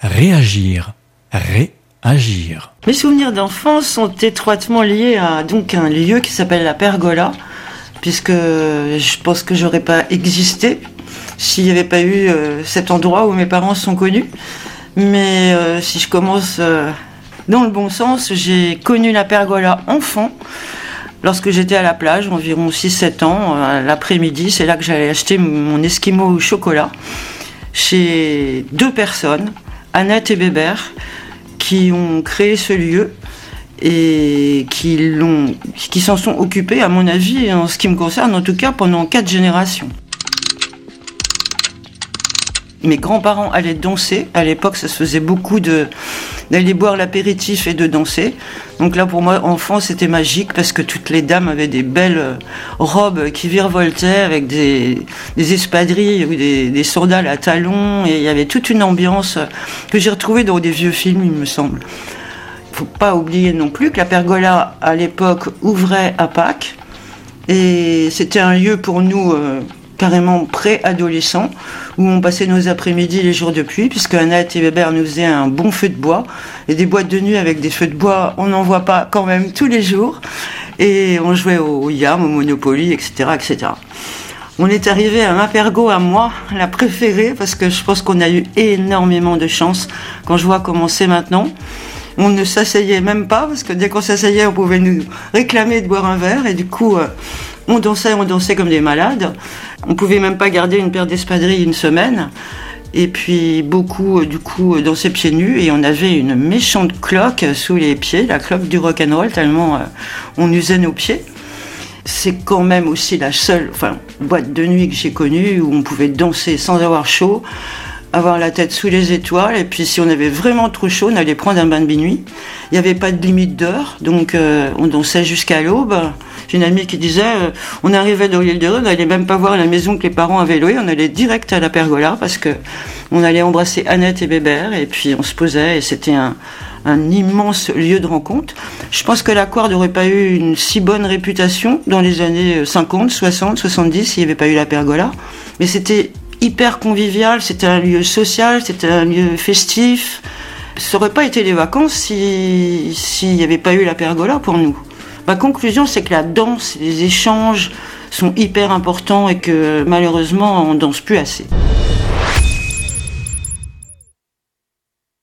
Réagir. Réagir. Mes souvenirs d'enfance sont étroitement liés à donc un lieu qui s'appelle la Pergola, puisque je pense que j'aurais pas existé s'il n'y avait pas eu euh, cet endroit où mes parents sont connus. Mais euh, si je commence euh, dans le bon sens, j'ai connu la pergola enfant. Lorsque j'étais à la plage, environ 6-7 ans, l'après-midi, c'est là que j'allais acheter mon esquimau au chocolat chez deux personnes, Annette et Bébert, qui ont créé ce lieu et qui, l'ont, qui s'en sont occupés, à mon avis, en ce qui me concerne, en tout cas pendant quatre générations. Mes grands-parents allaient danser. À l'époque, ça se faisait beaucoup de d'aller boire l'apéritif et de danser. Donc là, pour moi, enfant, c'était magique parce que toutes les dames avaient des belles robes qui virevoltaient avec des, espadrilles ou des, des sandales à talons. Et il y avait toute une ambiance que j'ai retrouvée dans des vieux films, il me semble. Faut pas oublier non plus que la pergola, à l'époque, ouvrait à Pâques. Et c'était un lieu pour nous euh, carrément pré-adolescents, où on passait nos après-midi les jours de pluie, puisque Annette et Weber nous faisaient un bon feu de bois, et des boîtes de nuit avec des feux de bois, on n'en voit pas quand même tous les jours, et on jouait au yam, au Monopoly, etc., etc. On est arrivé à ma pergo à moi, la préférée, parce que je pense qu'on a eu énormément de chance quand je vois comment c'est maintenant. On ne s'asseyait même pas, parce que dès qu'on s'asseyait, on pouvait nous réclamer de boire un verre, et du coup, euh, on dansait, on dansait comme des malades. On pouvait même pas garder une paire d'espadrilles une semaine. Et puis beaucoup, euh, du coup, euh, dansaient pieds nus et on avait une méchante cloque sous les pieds, la cloque du rock'n'roll, tellement euh, on usait nos pieds. C'est quand même aussi la seule boîte de nuit que j'ai connue où on pouvait danser sans avoir chaud, avoir la tête sous les étoiles. Et puis si on avait vraiment trop chaud, on allait prendre un bain de minuit. Il n'y avait pas de limite d'heure, donc on dansait jusqu'à l'aube. J'ai une amie qui disait, euh, on arrivait dans l'île de Ré, on n'allait même pas voir la maison que les parents avaient louée, on allait direct à la pergola parce que on allait embrasser Annette et Bébert et puis on se posait et c'était un, immense lieu de rencontre. Je pense que la Quarte n'aurait pas eu une si bonne réputation dans les années 50, 60, 70 s'il n'y avait pas eu la pergola. Mais c'était hyper convivial, c'était un lieu social, c'était un lieu festif. Ça n'aurait pas été les vacances s'il n'y avait pas eu la pergola pour nous. Ma conclusion, c'est que la danse, les échanges sont hyper importants et que malheureusement, on danse plus assez.